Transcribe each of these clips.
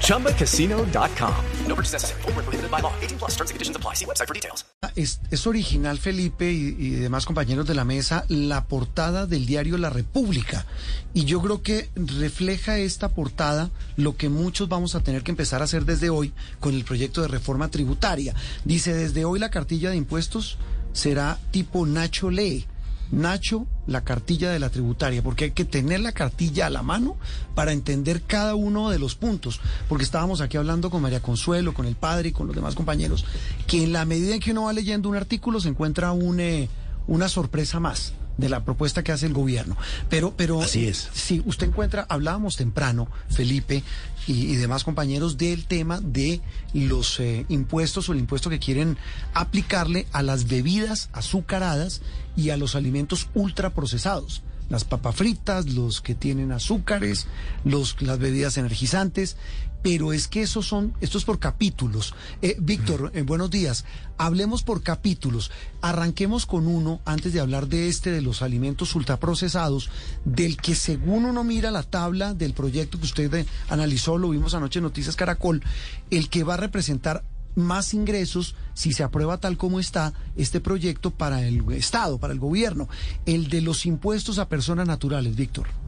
ChumbaCasino.com. No purchase necessary. Full prohibited by law. 18 plus terms and conditions apply. See website for details. Es, es original, Felipe y, y demás compañeros de la mesa, la portada del diario La República. Y yo creo que refleja esta portada lo que muchos vamos a tener que empezar a hacer desde hoy con el proyecto de reforma tributaria. Dice, desde hoy la cartilla de impuestos será tipo Nacho Lee. Nacho, la cartilla de la tributaria, porque hay que tener la cartilla a la mano para entender cada uno de los puntos, porque estábamos aquí hablando con María Consuelo, con el padre y con los demás compañeros, que en la medida en que uno va leyendo un artículo se encuentra eh, una sorpresa más de la propuesta que hace el gobierno. Pero, pero Así es. si usted encuentra, hablábamos temprano, Felipe y, y demás compañeros, del tema de los eh, impuestos o el impuesto que quieren aplicarle a las bebidas azucaradas y a los alimentos ultraprocesados. Las papas fritas, los que tienen azúcares, los, las bebidas energizantes, pero es que esos son, esto es por capítulos. Eh, Víctor, eh, buenos días. Hablemos por capítulos. Arranquemos con uno, antes de hablar de este, de los alimentos ultraprocesados, del que según uno mira la tabla del proyecto que usted eh, analizó, lo vimos anoche en Noticias Caracol, el que va a representar más ingresos si se aprueba tal como está este proyecto para el Estado, para el gobierno, el de los impuestos a personas naturales, Víctor.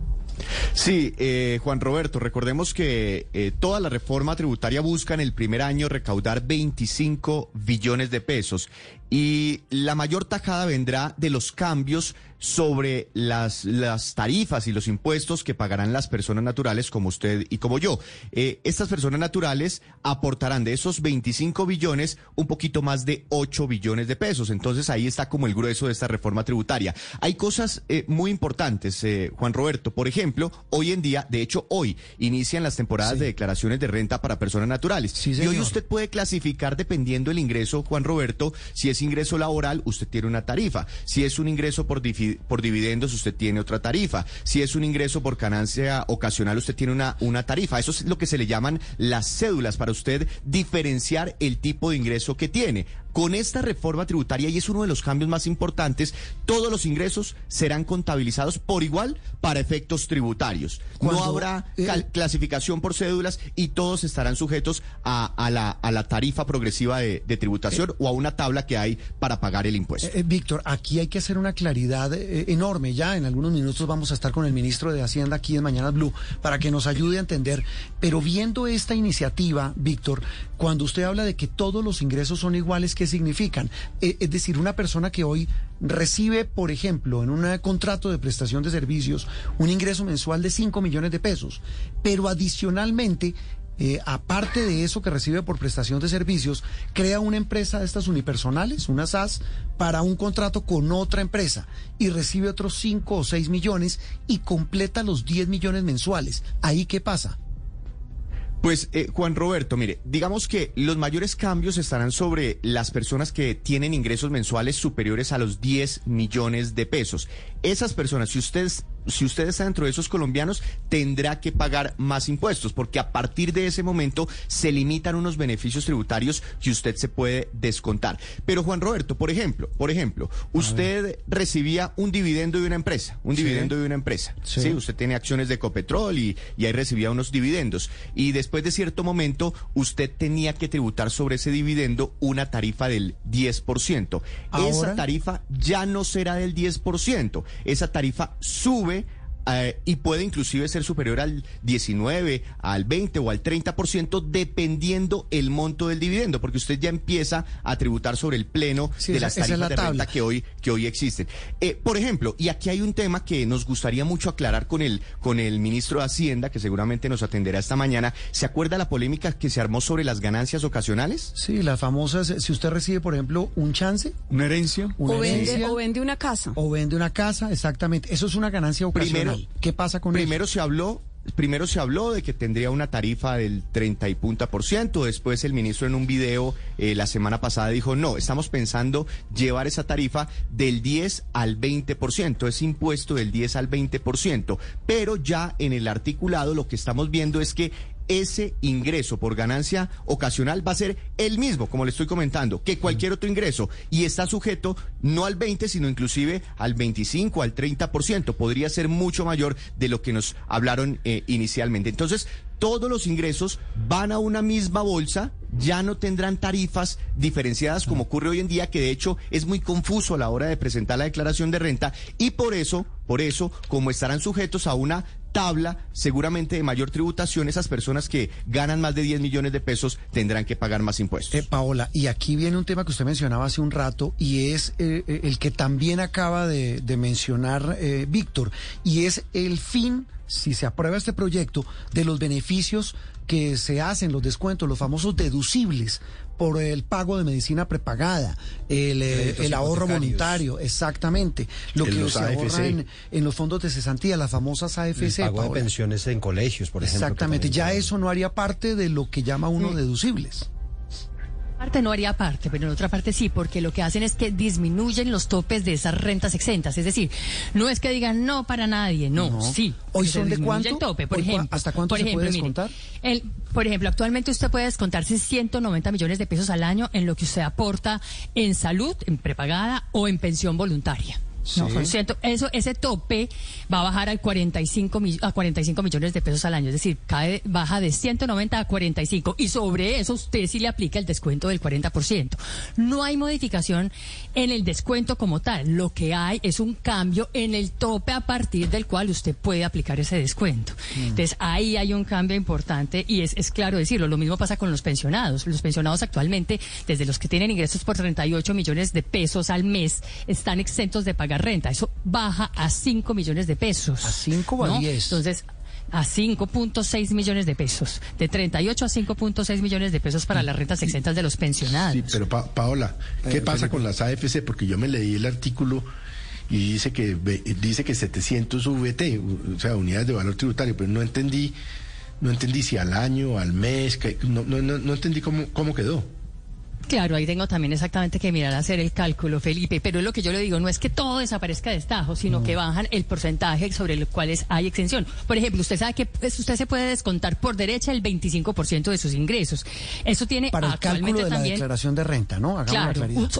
Sí, eh, Juan Roberto, recordemos que eh, toda la reforma tributaria busca en el primer año recaudar 25 billones de pesos y la mayor tajada vendrá de los cambios sobre las, las tarifas y los impuestos que pagarán las personas naturales como usted y como yo. Eh, estas personas naturales aportarán de esos 25 billones un poquito más de 8 billones de pesos. Entonces ahí está como el grueso de esta reforma tributaria. Hay cosas eh, muy importantes, eh, Juan Roberto. Por ejemplo, hoy en día, de hecho hoy, inician las temporadas Sí. de declaraciones de renta para personas naturales. Sí, y hoy usted puede clasificar dependiendo del ingreso, Juan Roberto, si es ingreso laboral, usted tiene una tarifa. Si es un ingreso por, difi- por dividendos, usted tiene otra tarifa. Si es un ingreso por ganancia ocasional, usted tiene una, una tarifa. Eso es lo que se le llaman las cédulas para usted diferenciar el tipo de ingreso que tiene. Con esta reforma tributaria, y es uno de los cambios más importantes, todos los ingresos serán contabilizados por igual para efectos tributarios. Cuando, no habrá eh, clasificación por cédulas y todos estarán sujetos a, a la, a la tarifa progresiva de, de tributación o a una tabla que hay para pagar el impuesto. Eh, eh, Víctor, aquí hay que hacer una claridad eh, enorme. Ya en algunos minutos vamos a estar con el ministro de Hacienda aquí en Mañana Blue para que nos ayude a entender. Pero viendo esta iniciativa, Víctor, cuando usted habla de que todos los ingresos son iguales, ¿qué significan? Eh, es decir, una persona que hoy recibe, por ejemplo, en un contrato de prestación de servicios, un ingreso mensual de 5 millones de pesos, pero adicionalmente eh, aparte de eso que recibe por prestación de servicios, crea una empresa de estas unipersonales, una SAS, para un contrato con otra empresa y recibe otros 5 o 6 millones y completa los 10 millones mensuales. ¿Ahí qué pasa? Pues eh, Juan Roberto, mire, digamos que los mayores cambios estarán sobre las personas que tienen ingresos mensuales superiores a los 10 millones de pesos. Esas personas, si ustedes si usted está dentro de esos colombianos, tendrá que pagar más impuestos, porque a partir de ese momento se limitan unos beneficios tributarios que usted se puede descontar. Pero Juan Roberto, por ejemplo, por ejemplo, usted recibía un dividendo de una empresa, un Sí. dividendo de una empresa. Sí. Sí, usted tiene acciones de Ecopetrol y, y ahí recibía unos dividendos. Y después de cierto momento, usted tenía que tributar sobre ese dividendo una tarifa del 10%. Ahora- Esa tarifa ya no será del 10%. Esa tarifa sube eh, y puede inclusive ser superior al 19, al 20 o al 30% dependiendo el monto del dividendo, porque usted ya empieza a tributar sobre el pleno Sí, de esa- las es tarifas la de renta que hoy que hoy existen. Eh, por ejemplo, y aquí hay un tema que nos gustaría mucho aclarar con el con el ministro de Hacienda, que seguramente nos atenderá esta mañana. ¿Se acuerda la polémica que se armó sobre las ganancias ocasionales? Sí, las famosas, si usted recibe, por ejemplo, un chance, ¿Una herencia? una O vende, herencia, o vende una casa. o vende una casa, exactamente. Eso es una ganancia ocasional. Primero- ¿Qué pasa con Primero eso? se habló primero se habló de que tendría una tarifa del 30 y punta por ciento, después el ministro en un video eh, la semana pasada dijo, no, estamos pensando llevar esa tarifa del 10 al 20 por ciento, ese impuesto del 10 al 20 por ciento, pero ya en el articulado lo que estamos viendo es que ese ingreso por ganancia ocasional va a ser el mismo, como le estoy comentando, que cualquier otro ingreso y está sujeto no al 20, sino inclusive al 25, al 30%. Podría ser mucho mayor de lo que nos hablaron eh, inicialmente. Entonces, todos los ingresos van a una misma bolsa, ya no tendrán tarifas diferenciadas como ocurre hoy en día, que de hecho es muy confuso a la hora de presentar la declaración de renta y por eso, por eso, como estarán sujetos a una tabla seguramente de mayor tributación, esas personas que ganan más de 10 millones de pesos tendrán que pagar más impuestos. Eh, Paola, y aquí viene un tema que usted mencionaba hace un rato y es eh, eh, el que también acaba de, mencionar eh, Víctor, y es el fin si se aprueba este proyecto, de los beneficios que se hacen, los descuentos, los famosos deducibles por el pago de medicina prepagada, el, eh, el ahorro voluntario, exactamente, lo En que los se AFC. ahorra en, en los fondos de cesantía, las famosas AFC. El pago de pensiones en colegios, por ejemplo. Exactamente, ya eso no haría parte de lo que llama uno deducibles. Parte no haría parte, pero en otra parte sí, porque lo que hacen es que disminuyen los topes de esas rentas exentas. Es decir, no es que digan no para nadie, no, No. sí. ¿Hoy son de cuánto? el tope, por ¿Hoy cua- ejemplo. hasta cuánto por se puede mire, descontar? el- por ejemplo, actualmente usted puede descontarse 190 millones de pesos al año en lo que usted aporta en salud, en prepagada o en pensión voluntaria. No, Sí. son ciento- eso, ese tope va a bajar al 45 mi- a 45 millones de pesos al año, es decir, cae, baja de 190 a 45 y sobre eso usted sí le aplica el descuento del 40%. No hay modificación en el descuento como tal, lo que hay es un cambio en el tope a partir del cual usted puede aplicar ese descuento. Entonces ahí hay un cambio importante y es, es claro decirlo, lo mismo pasa con los pensionados. Los pensionados actualmente, desde los que tienen ingresos por 38 millones de pesos al mes, están exentos de pagar renta. Eso baja a 5 millones de pesos. ¿A cinco o a ¿no? diez? Entonces, a 5.6 millones de pesos. De 38 a 5.6 millones de pesos para las rentas exentas de los pensionados. Sí, pero Pa- Paola, ¿qué Eh, pasa Felipe. con las AFC? Porque yo me leí el artículo y dice que ve- dice que 700 VT, o sea, unidades de valor tributario, pero no entendí, no entendí si al año, al mes, que, no, no, no, no entendí cómo, cómo quedó. Claro, ahí tengo también exactamente que mirar a hacer el cálculo, Felipe. Pero lo que yo le digo no es que todo desaparezca de estajo, sino que bajan el porcentaje sobre los cuales hay exención. Por ejemplo, usted sabe que pues, usted se puede descontar por derecha el 25% de sus ingresos. Eso tiene Para el actualmente cálculo de la también. declaración de renta, ¿no? Hagamos la Claro,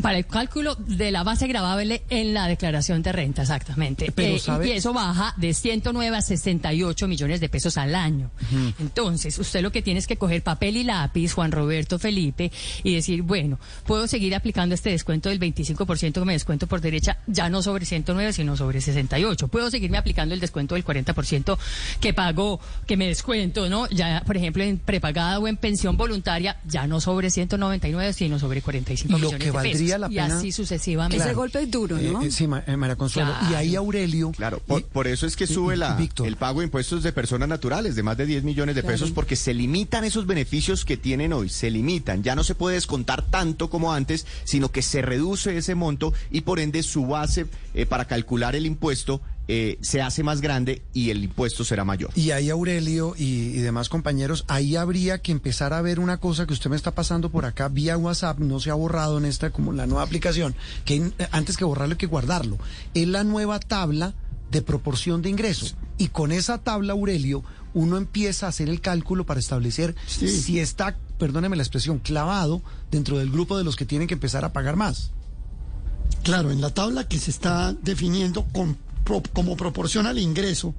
para el cálculo de la base gravable en la declaración de renta, exactamente. Pero, Eh. Y eso baja de 109 a 68 millones de pesos al año. Entonces, usted lo que tiene es que coger papel y lápiz, Juan Roberto Felipe, y decir, bueno, puedo seguir aplicando este descuento del 25% que me descuento por derecha, ya no sobre 109, sino sobre 68. Puedo seguirme aplicando el descuento del 40% que pago, que me descuento, ¿no? Ya, por ejemplo, en prepagada o en pensión voluntaria, ya no sobre 199, sino sobre 45 Lo millones de valdría Y así sucesivamente. Claro. Ese golpe es duro, ¿no? Eh, eh, sí, eh, María Consuelo. Y ahí Aurelio. Claro, por, y- por eso es que sube la, Víctor. el pago de impuestos de personas naturales de más de 10 millones de pesos porque se limitan esos beneficios que tienen hoy, se limitan. Ya no se puede descontar tanto como antes, sino que se reduce ese monto y por ende su base eh, para calcular el impuesto eh, se hace más grande y el impuesto será mayor. Y ahí Aurelio y, y demás compañeros, ahí habría que empezar a ver una cosa que usted me está pasando por acá vía WhatsApp, no se ha borrado en esta como la nueva aplicación, que en- antes que borrarlo hay que guardarlo. Es la nueva tabla de proporción de ingresos. Y con esa tabla, Aurelio, uno empieza a hacer el cálculo para establecer si está, perdóneme la expresión, clavado dentro del grupo de los que tienen que empezar a pagar más. Claro, en la tabla que se está definiendo con- como proporción al ingreso,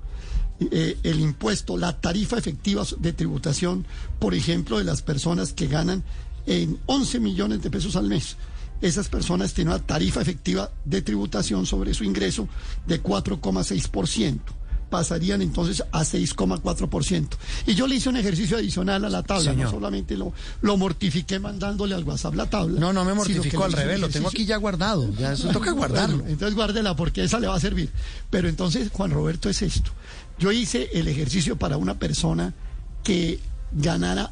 eh, el impuesto, la tarifa efectiva de tributación, por ejemplo, de las personas que ganan en 11 millones de pesos al mes. Esas personas tienen una tarifa efectiva de tributación sobre su ingreso de 4,6%. Pasarían entonces a 6,4%. Y yo le hice un ejercicio adicional a la tabla, Señor. no solamente lo, lo mortifiqué mandándole al WhatsApp la tabla. No, no me le al revés, lo tengo aquí ya guardado. Ya eso toca guardarlo. bueno, entonces guárdela porque esa le va a servir. Pero entonces, Juan Roberto, es esto. Yo hice el ejercicio para una persona que ganara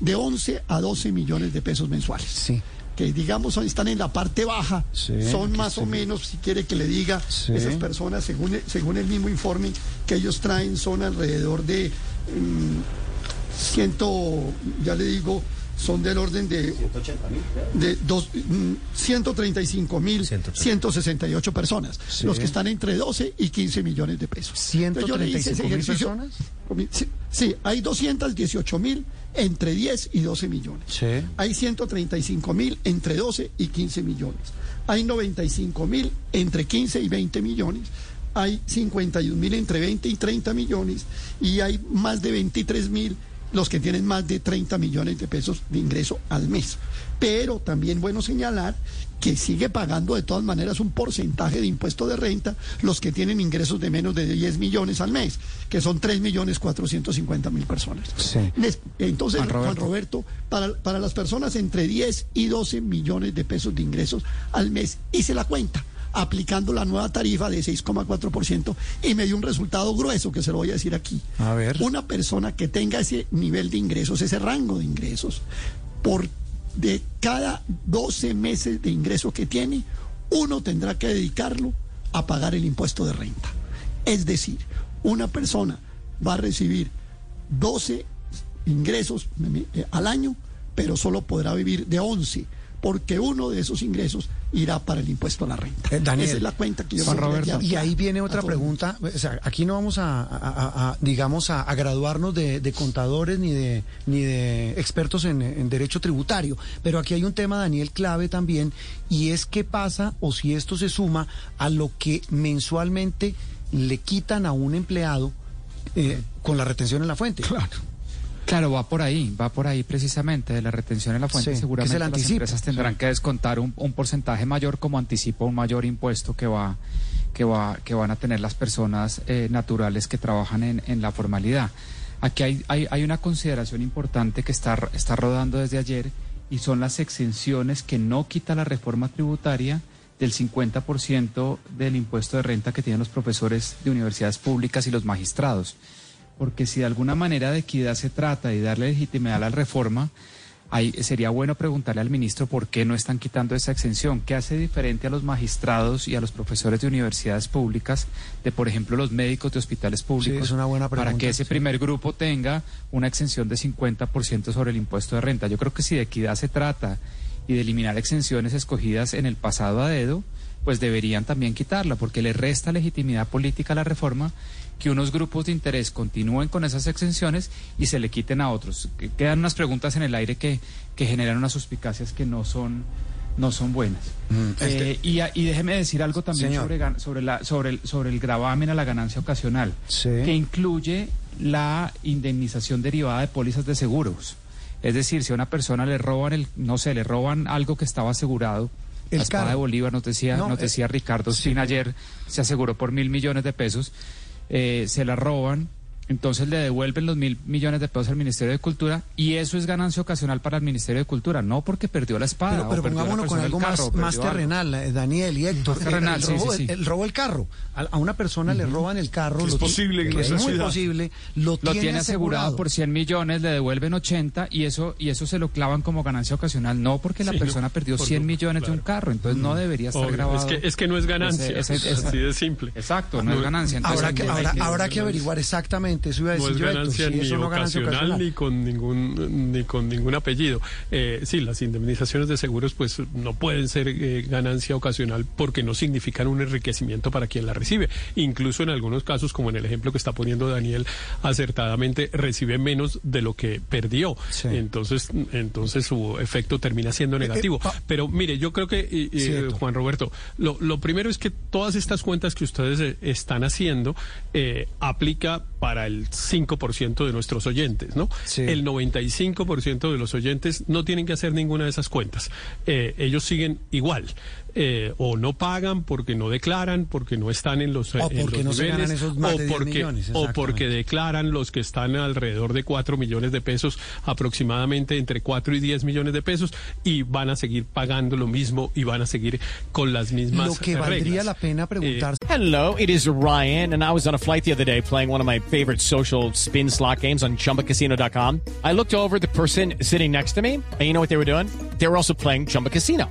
de 11 a 12 millones de pesos mensuales. Sí. Que digamos están en la parte baja, Sí, son más o menos, si quiere que le diga, Sí. esas personas, según, según el mismo informe que ellos traen, son alrededor de mm, ciento, ya le digo, son del orden de, de dos, mm, 135 mil 168 personas, Sí. los que están entre 12 y 15 millones de pesos. Entonces, yo le hice ese 135.000 ejercicio. personas. Sí, sí, hay 218 mil entre 10 y 12 millones. Sí. Hay 135 mil entre 12 y 15 millones. Hay 95 mil entre 15 y 20 millones. Hay 51 mil entre 20 y 30 millones. Y hay más de 23 mil los que tienen más de 30 millones de pesos de ingreso al mes. Pero también bueno señalar que sigue pagando de todas maneras un porcentaje de impuesto de renta los que tienen ingresos de menos de 10 millones al mes, que son 3 millones 450 mil personas. Sí. Entonces, Juan Juan Roberto. Roberto, para, para las personas entre 10 y 12 millones de pesos de ingresos al mes, hice la cuenta aplicando la nueva tarifa de 6,4% y me dio un resultado grueso que se lo voy a decir aquí. A ver. Una persona que tenga ese nivel de ingresos, ese rango de ingresos, por de cada 12 meses de ingreso que tiene, uno tendrá que dedicarlo a pagar el impuesto de renta. Es decir, una persona va a recibir 12 ingresos eh, al año, pero solo podrá vivir de 11, porque uno de esos ingresos irá para el impuesto a la renta. Eh, Daniel, Esa es la cuenta que yo Juan Roberto, Y ahí viene otra pregunta. O sea, aquí no vamos a, a- a- a, digamos, a, a graduarnos de, de contadores ni de, ni de expertos en, en derecho tributario. Pero aquí hay un tema, Daniel, clave también, y es qué pasa o si esto se suma a lo que mensualmente le quitan a un empleado eh, con la retención en la fuente. Claro. Claro, va por ahí, va por ahí precisamente de la retención en la fuente. Sí, Seguramente las empresas tendrán que descontar un, un porcentaje mayor como anticipo, un mayor impuesto que va que va que van a tener las personas eh, naturales que trabajan en, en la formalidad. Aquí hay, hay, hay una consideración importante que está, está rodando desde ayer y son las exenciones que no quita la reforma tributaria del 50% del impuesto de renta que tienen los profesores de universidades públicas y los magistrados porque si de alguna manera de equidad se trata y darle legitimidad a la reforma, ahí sería bueno preguntarle al ministro por qué no están quitando esa exención, qué hace diferente a los magistrados y a los profesores de universidades públicas, de por ejemplo los médicos de hospitales públicos, es una buena para que ese primer grupo tenga una exención de 50% sobre el impuesto de renta. Yo creo que si de equidad se trata y de eliminar exenciones escogidas en el pasado a dedo, pues deberían también quitarla, porque le resta legitimidad política a la reforma que unos grupos de interés continúen con esas exenciones y se le quiten a otros. Que- Quedan unas preguntas en el aire que, que generan unas suspicacias que no son, no son buenas. este- Eh, y, a- y déjeme decir algo también Señor. sobre, sobre, la, sobre, el, sobre el gravamen a la ganancia ocasional, Sí. que incluye la indemnización derivada de pólizas de seguros. Es decir, si a una persona le roban el, no sé, le roban algo que estaba asegurado, El la espada de Bolívar, nos decía, No, nos eh, decía Ricardo sí. Spin ayer, se aseguró por mil millones de pesos, eh, se la roban, entonces le devuelven los mil millones de pesos al Ministerio de Cultura y eso es ganancia ocasional para el Ministerio de Cultura, no porque perdió la espada. Pero, o pero perdió pongámonos con algo más, algo. terrenal, eh, Daniel y Héctor. Terrenal, el, sí, robo, sí, sí. el- el robo del carro. A, a una persona le roban el carro. Es lo posible que es muy posible. Lo, Lo tiene asegurado asegurado por 100 millones, le devuelven 80 y eso y eso se lo clavan como ganancia ocasional, no porque la Sí, no, persona perdió por 100 lo- millones de un carro, entonces no debería estar Obvio, grabado. Es que, es que no es ganancia, Ese- ese- ese- así de simple. Exacto, no es ganancia. Entonces, Habrá que, hay habrá, que- habrá que averiguar exactamente. Eso iba a No es yo, Héctor, ganancia si ni eso ocasional, ni con ningún ni con ningún apellido. Eh, sí, las indemnizaciones de seguros pues no pueden ser eh, ganancia ocasional porque no significan un enriquecimiento para quien la recibe. Incluso en algunos casos, como en el ejemplo que está poniendo Daniel acertadamente, recibe menos de lo que perdió. Sí. Entonces, entonces su efecto termina siendo negativo. pa- Pero mire, yo creo que eh, eh. Juan Roberto, lo, lo primero es que todas estas cuentas que ustedes eh, están haciendo eh, aplica para el 5% de nuestros oyentes, ¿no? Sí. El 95% de los oyentes no tienen que hacer ninguna de esas cuentas. Eh, ellos siguen igual. Eh, o no pagan porque no declaran, porque no están en los, O en porque los no se ganan niveles, esos más o de 10 porque, millones, o porque exactamente. declaran los que están alrededor de 4 millones de pesos, aproximadamente entre 4 y 10 millones de pesos, y van a seguir pagando lo mismo y van a seguir con las mismas Lo que eh, valdría reglas. la pena preguntarse. Hello, it is Ryan, and I was on a flight the other day playing one of my favorite social spin slot games on chumbacasino.com. I looked over at the person sitting next to me, and you know what they were doing? They were also playing Chumba Casino.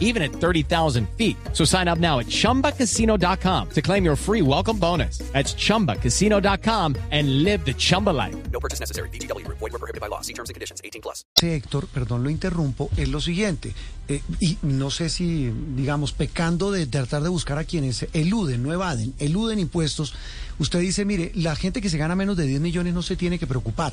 even at 30,000 feet. So sign up now at ChumbaCasino.com to claim your free welcome bonus. That's ChumbaCasino.com and live the Chumba life. No purchase necessary. VGW Group. Void were prohibited by law. See terms and conditions. 18 plus. Héctor, perdón, lo interrumpo, es lo siguiente. eh, y no sé si, digamos, pecando de tratar de buscar a quienes eluden, no evaden, eluden impuestos. Usted dice, mire, la gente que se gana menos de 10 millones no se tiene que preocupar,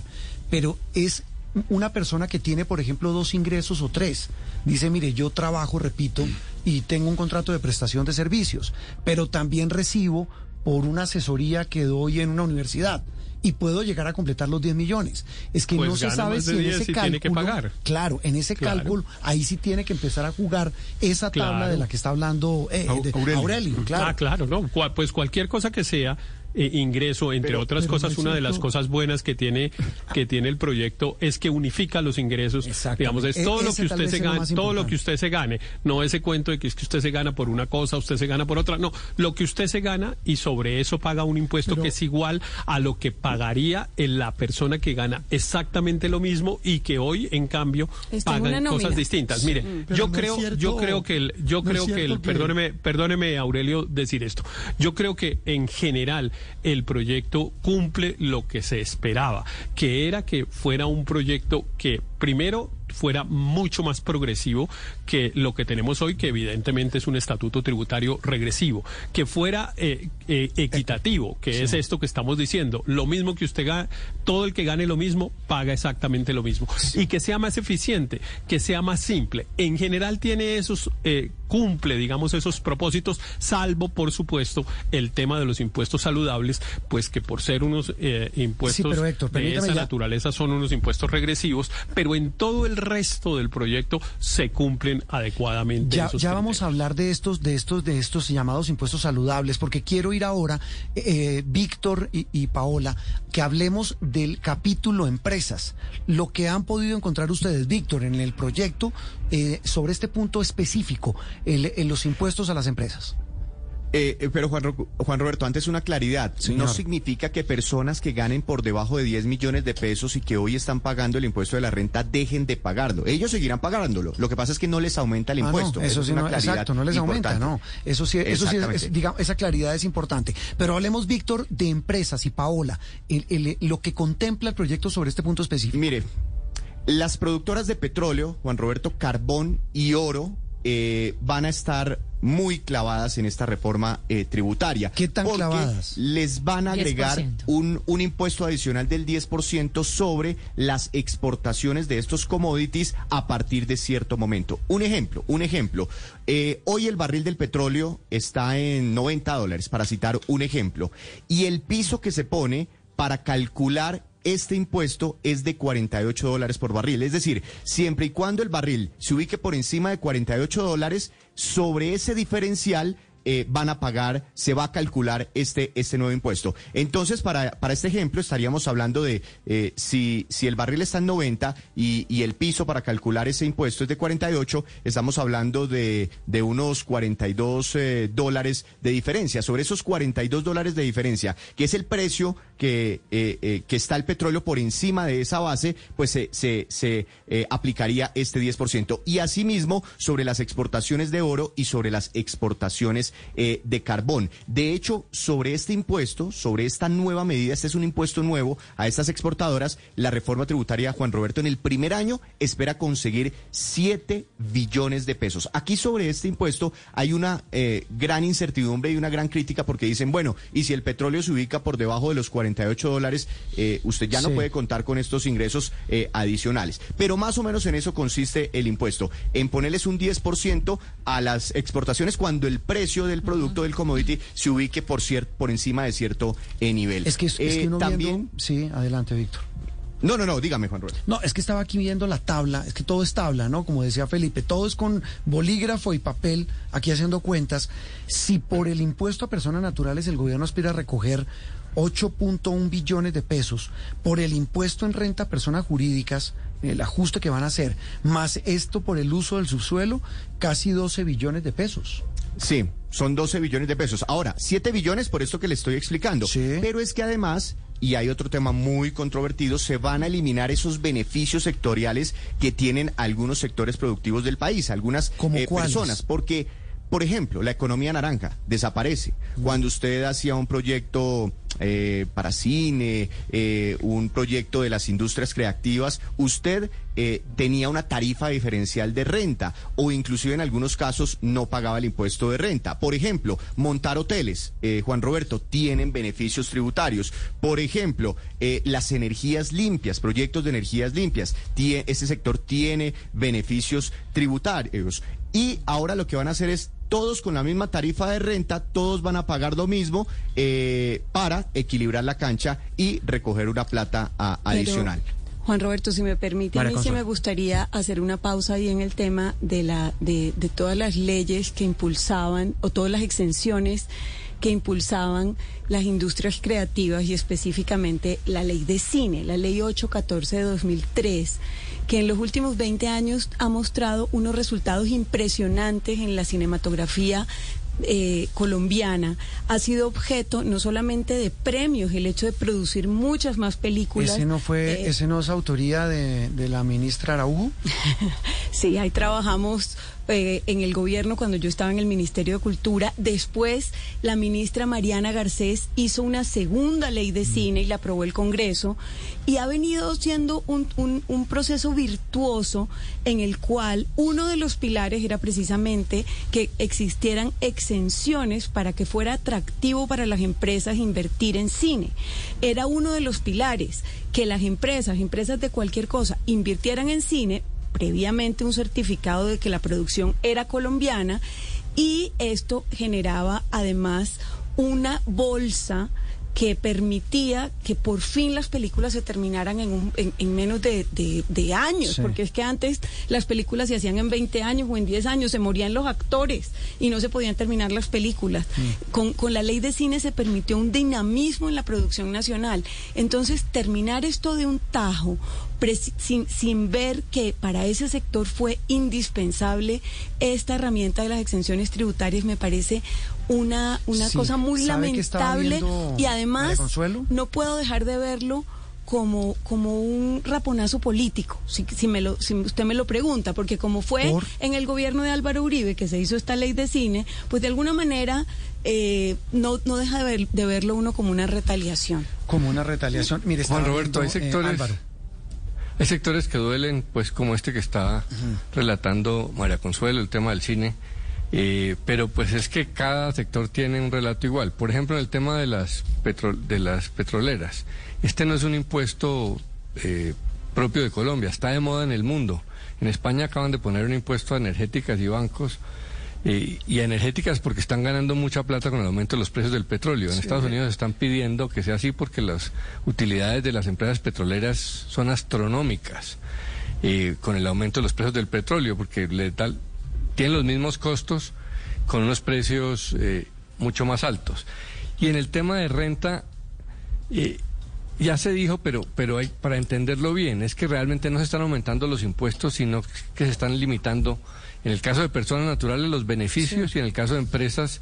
pero es una persona que tiene, por ejemplo, dos ingresos o tres. Dice, mire, yo trabajo, repito, y tengo un contrato de prestación de servicios, pero también recibo por una asesoría que doy en una universidad. Y puedo llegar a completar los 10 millones. Es que Pues no se sabe si en 10 ese y tiene que cálculo. pagar. Claro, en ese Claro. cálculo, ahí sí tiene que empezar a jugar esa tabla Claro. de la que está hablando eh, Aurelio. Aurelio. claro. Ah, claro, no. Pues cualquier cosa que sea eh, ingreso, entre Pero- otras pero cosas, una de las cosas buenas que tiene que tiene el proyecto es que unifica los ingresos. Digamos, es E- todo lo que usted se gane, todo lo que usted se gane, no ese cuento de que es que usted se gana por una cosa, usted se gana por otra, no, lo que usted se gana y sobre eso paga un impuesto Pero- que es igual a lo que pagaría en la persona que gana exactamente lo mismo y que hoy en cambio una pagan cosas distintas. Mire, Pero yo no creo, yo creo que el, yo no creo que el, que- perdóneme, perdóneme Aurelio decir esto. Yo creo que en general el proyecto cumple lo que se esperaba, que era que fuera un proyecto que primero fuera mucho más progresivo que lo que tenemos hoy, que evidentemente es un estatuto tributario regresivo, que fuera eh, eh, equitativo, que es esto que estamos diciendo, lo mismo que usted gana, todo el que gane lo mismo paga exactamente lo mismo, y que sea más eficiente, que sea más simple. En general tiene esos, eh, cumple, digamos, esos propósitos, salvo, por supuesto, el tema de los impuestos saludables, pues que por ser unos eh, impuestos pero, Héctor, de esa ya- naturaleza son unos impuestos regresivos, pero en todo el resto del proyecto se cumplen adecuadamente Ya, ya vamos a hablar de estos, de estos, de estos llamados impuestos saludables, porque quiero ir ahora, eh, Víctor y, y Paola, que hablemos del capítulo empresas. Lo que han podido encontrar ustedes, Víctor, en el proyecto eh, sobre este punto específico, el- en los impuestos a las empresas. Eh, eh, pero Juan, Juan Roberto, antes una claridad. Señor. No significa que personas que ganen por debajo de 10 millones de pesos y que hoy están pagando el impuesto de la renta dejen de pagarlo. Ellos seguirán pagándolo. Lo que pasa es que no les aumenta el Ah, no, impuesto. eso es sí, una no, claridad exacto, no les aumenta, no. Eso sí, eso sí es- es, digamos, esa claridad es importante. Pero hablemos, Víctor, de empresas y Paola, el- el- lo que contempla el proyecto sobre este punto específico. Mire, las productoras de petróleo, Juan Roberto, carbón y oro, eh, van a estar muy clavadas en esta reforma eh, tributaria. ¿Qué tan porque clavadas? Les van a agregar 10%. un, un impuesto adicional del 10% sobre las exportaciones de estos commodities a partir de cierto momento. Un ejemplo, un ejemplo. Eh, hoy el barril del petróleo está en 90 dólares, para citar un ejemplo. Y el piso que se pone para calcular este impuesto es de 48 dólares por barril. Es decir, siempre y cuando el barril se ubique por encima de 48 dólares, sobre ese diferencial eh, van a pagar, se va a calcular este, este nuevo impuesto. Entonces, para, para este ejemplo, estaríamos hablando de eh, si, si el barril está en 90 y, y el piso para calcular ese impuesto es de 48, estamos hablando de, de unos 42 eh, dólares de diferencia. Sobre esos 42 dólares de diferencia, que es el precio que, eh, eh, que está el petróleo por encima de esa base, pues se, se, se eh, aplicaría este 10%. Y asimismo, sobre las exportaciones de oro y sobre las exportaciones eh, de carbón. De hecho, sobre este impuesto, sobre esta nueva medida, este es un impuesto nuevo a estas exportadoras, la reforma tributaria, Juan Roberto, en el primer año espera conseguir 7 billones de pesos. Aquí sobre este impuesto hay una eh, gran incertidumbre y una gran crítica porque dicen, bueno, y si el petróleo se ubica por debajo de los 48 dólares, eh, usted ya no Sí. puede contar con estos ingresos eh, adicionales. Pero más o menos en eso consiste el impuesto, en ponerles un 10% a las exportaciones cuando el precio precio del producto del commodity se ubique por, cier- por encima de cierto eh, nivel. Es que, es Eh, que uno también... viendo- Sí, adelante, Víctor. No, no, no, dígame, Juan Roberto. No, es que estaba aquí viendo la tabla, es que todo es tabla, ¿no? Como decía Felipe, todo es con bolígrafo y papel, aquí haciendo cuentas. Si por el impuesto a personas naturales el gobierno aspira a recoger 8.1 billones de pesos, por el impuesto en renta a personas jurídicas, el ajuste que van a hacer, más esto por el uso del subsuelo, casi 12 billones de pesos. Sí, son 12 billones de pesos. Ahora, 7 billones por esto que le estoy explicando. Sí. Pero es que además, y hay otro tema muy controvertido, se van a eliminar esos beneficios sectoriales que tienen algunos sectores productivos del país, algunas ¿Cómo eh, personas. Porque, por ejemplo, la economía naranja desaparece. Cuando usted hacía un proyecto eh, para cine, eh, un proyecto de las industrias creativas, usted eh, tenía una tarifa diferencial de renta o inclusive en algunos casos no pagaba el impuesto de renta. Por ejemplo, montar hoteles, Juan Roberto, tienen beneficios tributarios. Por ejemplo, las energías limpias, proyectos de energías limpias, tie- ese sector tiene beneficios tributarios. Y ahora lo que van a hacer es todos con la misma tarifa de renta, todos van a pagar lo mismo eh, para equilibrar la cancha y recoger una plata a- Pero, adicional. Juan Roberto, si me permite, a mí sí me gustaría hacer una pausa ahí en el tema de, la, de, de todas las leyes que impulsaban o todas las exenciones que impulsaban las industrias creativas y específicamente la ley de cine, la ley 814 de 2003, que en los últimos 20 años ha mostrado unos resultados impresionantes en la cinematografía eh, colombiana ha sido objeto no solamente de premios, el hecho de producir muchas más películas. ¿Ese no fue, eh, ese no es autoría de, de la ministra Araujo? Sí, ahí trabajamos eh, en el gobierno cuando yo estaba en el Ministerio de Cultura. Después, la ministra Mariana Garcés hizo una segunda ley de cine y la aprobó el Congreso. Y ha venido siendo un, un- proceso virtuoso en el cual uno de los pilares era precisamente que existieran exenciones para que fuera atractivo para las empresas invertir en cine. Era uno de los pilares que las empresas, empresas de cualquier cosa, invirtieran en cine previamente un certificado de que la producción era colombiana y esto generaba además una bolsa que permitía que por fin las películas se terminaran en, un- en- en menos de, de- de años, Sí. porque es que antes las películas se hacían en 20 años o en 10 años, se morían los actores y no se podían terminar las películas. Con, con la ley de cine se permitió un dinamismo en la producción nacional. Entonces, terminar esto de un tajo, sin, sin ver que para ese sector fue indispensable esta herramienta de las exenciones tributarias, me parece una, una Sí. cosa muy ¿Sabe qué estaba lamentable y además no puedo dejar de verlo como, como un raponazo político, si, si, me lo, si usted me lo pregunta, porque como fue ¿Por? en el gobierno de Álvaro Uribe que se hizo esta ley de cine, pues de alguna manera eh, no, no deja de, ver- de verlo uno como una retaliación. Como una retaliación. Mire, Juan Roberto, hay eh, sectores, Álvaro. Hay sectores que duelen, pues como este que está relatando María Consuelo, el tema del cine, eh, pero pues es que cada sector tiene un relato igual. Por ejemplo, en el tema de las, petro- de las petroleras, este no es un impuesto eh, propio de Colombia, está de moda en el mundo. En España acaban de poner un impuesto a energéticas y bancos. Eh, y energéticas porque están ganando mucha plata con el aumento de los precios del petróleo. En Sí. Estados Unidos están pidiendo que sea así porque las utilidades de las empresas petroleras son astronómicas eh, con el aumento de los precios del petróleo, porque le da- tienen los mismos costos con unos precios eh, mucho más altos. Y en el tema de renta, eh, ya se dijo, pero, pero hay, para entenderlo bien, es que realmente no se están aumentando los impuestos, sino que se están limitando, en el caso de personas naturales, los beneficios y en el caso de empresas,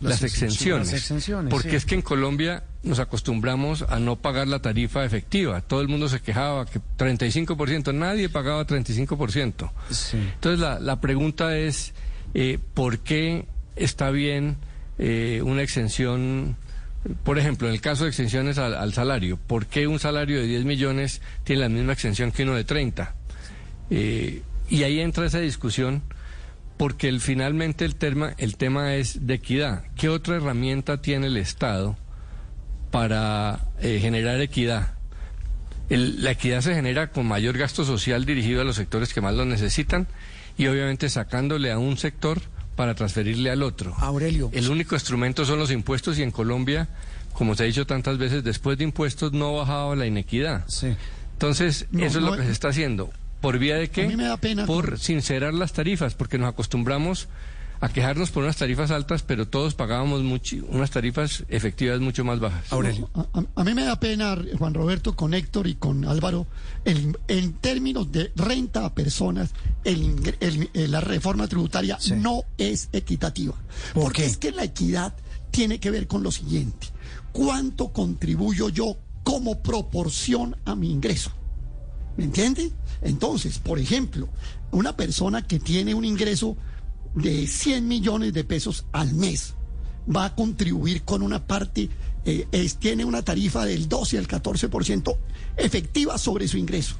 Las las, exenciones. exenciones. Las exenciones, Porque sí. es que en Colombia nos acostumbramos a no pagar la tarifa efectiva. Todo el mundo se quejaba que 35%, nadie pagaba 35%. Entonces la, la pregunta es, eh, ¿por qué está bien eh, una exención? Por ejemplo, en el caso de exenciones al, al salario, ¿por qué un salario de 10 millones tiene la misma exención que uno de 30? Eh, y ahí entra esa discusión porque el- finalmente el tema, el tema es de equidad. ¿Qué otra herramienta tiene el Estado para eh, generar equidad? El- la equidad se genera con mayor gasto social dirigido a los sectores que más lo necesitan y obviamente sacándole a un sector para transferirle al otro. Aurelio. El único instrumento son los impuestos y en Colombia, como se ha dicho tantas veces, después de impuestos no ha bajado la inequidad. Sí. Entonces, No, eso es lo que se está haciendo. ¿Por vía de qué? A mí me da pena Por con- sincerar las tarifas, porque nos acostumbramos a quejarnos por unas tarifas altas, pero todos pagábamos mucho, unas tarifas efectivas mucho más bajas. Aurelio. A, a- a mí me da pena, Juan Roberto, con Héctor y con Álvaro, el- en términos de renta a personas, el ingre- el- eh, la reforma tributaria Sí. no es equitativa. ¿Por porque qué? es que la equidad tiene que ver con lo siguiente. ¿Cuánto contribuyo yo como proporción a mi ingreso? ¿Me entiende? Entonces, por ejemplo, una persona que tiene un ingreso de 100 millones de pesos al mes va a contribuir con una parte, eh, es- tiene una tarifa del 12 al 14% efectiva sobre su ingreso.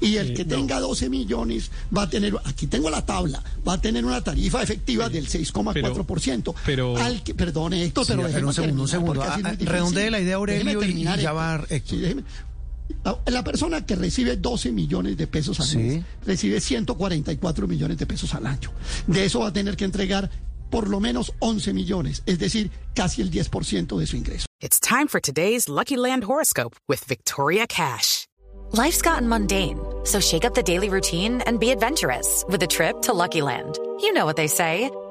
Y el Eh, que no. tenga 12 millones va a tener, aquí tengo la tabla, va a tener una tarifa efectiva del 6,4%. pero- Al que, perdone, Héctor, Sí, pero pero un segundo, un terminar, segundo. Ah, ah, redondee la idea, Aurelio, y- y ya va Héctor. Sí, déjeme- la- persona que recibe 12 millones de pesos al Sí. mes recibe 144 millones de pesos al año. De eso va a tener que entregar por lo menos 11 millones, es decir, casi el 10% de su ingreso. It's time for today's Lucky Land horoscope with Victoria Cash. Life's gotten mundane, so shake up the daily routine and be adventurous with a trip to Lucky Land. You know what they say.